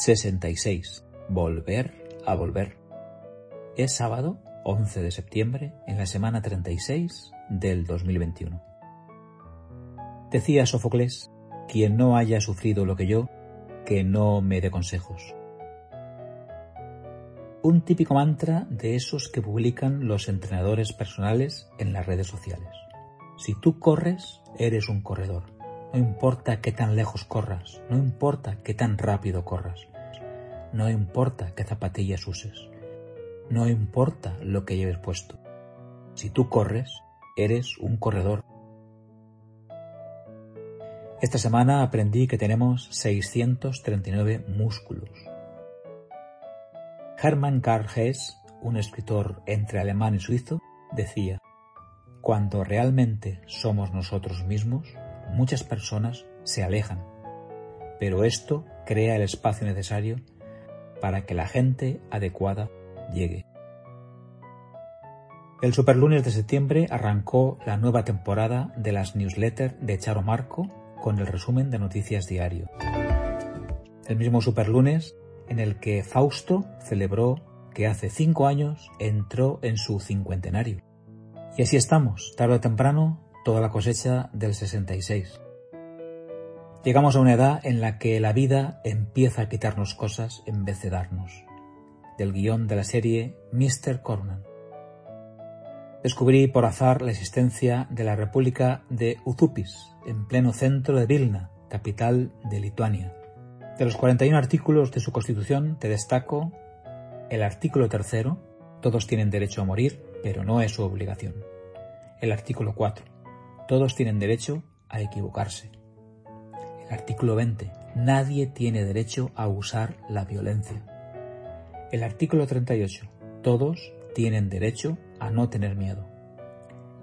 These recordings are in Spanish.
66. Volver a volver. Es sábado 11 de septiembre en la semana 36 del 2021. Decía Sófocles, quien no haya sufrido lo que yo, que no me dé consejos. Un típico mantra de esos que publican los entrenadores personales en las redes sociales. Si tú corres, eres un corredor. No importa qué tan lejos corras, no importa qué tan rápido corras, no importa qué zapatillas uses, no importa lo que lleves puesto. Si tú corres, eres un corredor. Esta semana aprendí que tenemos 639 músculos. Hermann Karl Hess, un escritor entre alemán y suizo, decía, Cuando realmente somos nosotros mismos, muchas personas se alejan, pero esto crea el espacio necesario para que la gente adecuada llegue. El superlunes de septiembre arrancó la nueva temporada de las newsletters de Charo Marco con el resumen de noticias diario. El mismo superlunes en el que Fausto celebró que hace cinco años entró en su cincuentenario. Y así estamos, tarde o temprano, toda la cosecha del 66. Llegamos a una edad en la que la vida empieza a quitarnos cosas en vez de darnos. Del guion de la serie Mr. Corman. Descubrí por azar la existencia de la República de Uzupis, en pleno centro de Vilna, capital de Lituania. De los 41 artículos de su constitución te destaco el artículo tercero, todos tienen derecho a morir, pero no es su obligación. El artículo 4, todos tienen derecho a equivocarse. Artículo 20. Nadie tiene derecho a usar la violencia. El artículo 38. Todos tienen derecho a no tener miedo.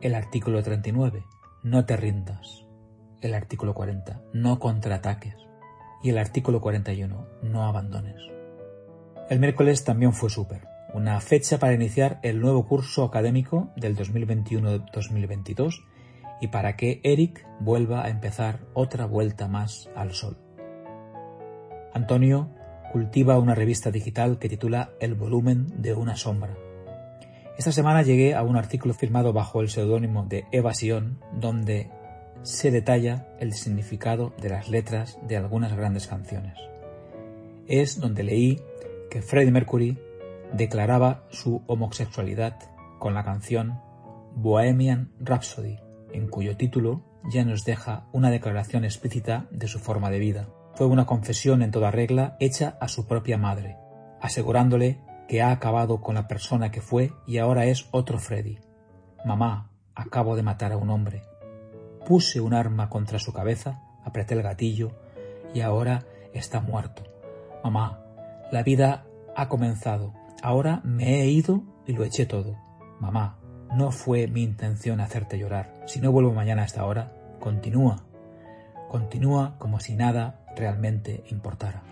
El artículo 39. No te rindas. El artículo 40. No contraataques. Y el artículo 41. No abandones. El miércoles también fue súper. Una fecha para iniciar el nuevo curso académico del 2021-2022 y para que Eric vuelva a empezar otra vuelta más al sol. Antonio cultiva una revista digital que titula El volumen de una sombra. Esta semana llegué a un artículo firmado bajo el seudónimo de Evasión, donde se detalla el significado de las letras de algunas grandes canciones. Es donde leí que Freddie Mercury declaraba su homosexualidad con la canción Bohemian Rhapsody, en cuyo título ya nos deja una declaración explícita de su forma de vida. Fue una confesión en toda regla hecha a su propia madre, asegurándole que ha acabado con la persona que fue y ahora es otro Freddy. Mamá, acabo de matar a un hombre. Puse un arma contra su cabeza, apreté el gatillo y ahora está muerto. Mamá, la vida ha comenzado. Ahora me he ido y lo eché todo. Mamá, no fue mi intención hacerte llorar. Si no vuelvo mañana a esta hora, continúa. Continúa como si nada realmente importara.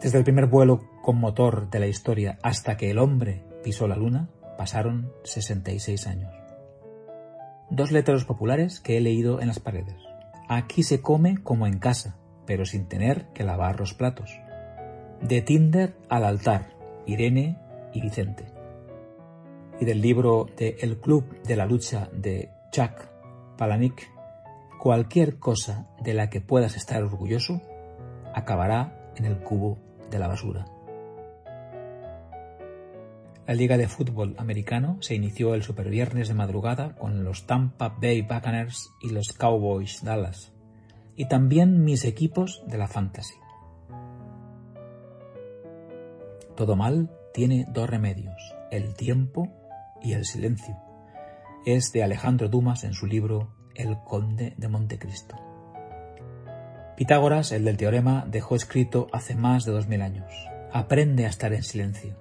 Desde el primer vuelo con motor de la historia hasta que el hombre pisó la luna, pasaron 66 años. Dos letreros populares que he leído en las paredes. Aquí se come como en casa, pero sin tener que lavar los platos. De Tinder al altar, Irene y Vicente. Y del libro de El Club de la Lucha de Chuck Palahniuk, cualquier cosa de la que puedas estar orgulloso acabará en el cubo de la basura. La Liga de Fútbol Americano se inició el superviernes de madrugada con los Tampa Bay Buccaneers y los Cowboys Dallas, y también mis equipos de la Fantasy. Todo mal tiene dos remedios, el tiempo y el silencio. Es de Alejandro Dumas en su libro El Conde de Montecristo. Pitágoras, el del teorema, dejó escrito hace más de dos mil años. Aprende a estar en silencio.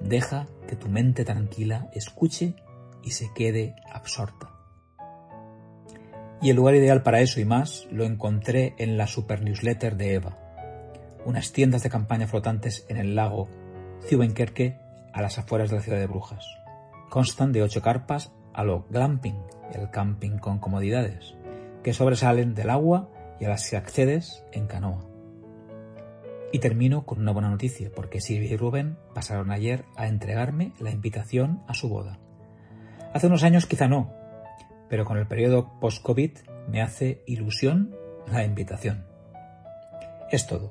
Deja que tu mente tranquila escuche y se quede absorta. Y el lugar ideal para eso y más lo encontré en la super newsletter de Eva, unas tiendas de campaña flotantes en el lago Zubenkerke a las afueras de la ciudad de Brujas. Constan de ocho carpas a lo glamping, el camping con comodidades, que sobresalen del agua y a las que accedes en canoa. Y termino con una buena noticia, porque Silvia y Rubén pasaron ayer a entregarme la invitación a su boda. Hace unos años quizá no, pero con el periodo post-COVID me hace ilusión la invitación. Es todo.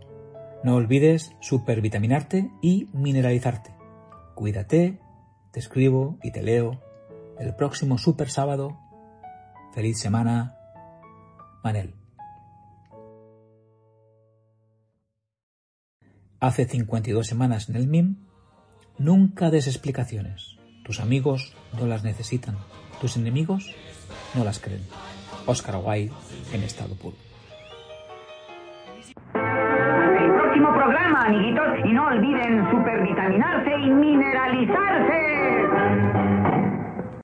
No olvides supervitaminarte y mineralizarte. Cuídate, te escribo y te leo el próximo super sábado. Feliz semana, Manel. Hace 52 semanas en el MIM, nunca des explicaciones. Tus amigos no las necesitan. Tus enemigos no las creen. Oscar Wilde en estado puro. El próximo programa, amiguitos, y no olviden supervitaminarse y mineralizarse.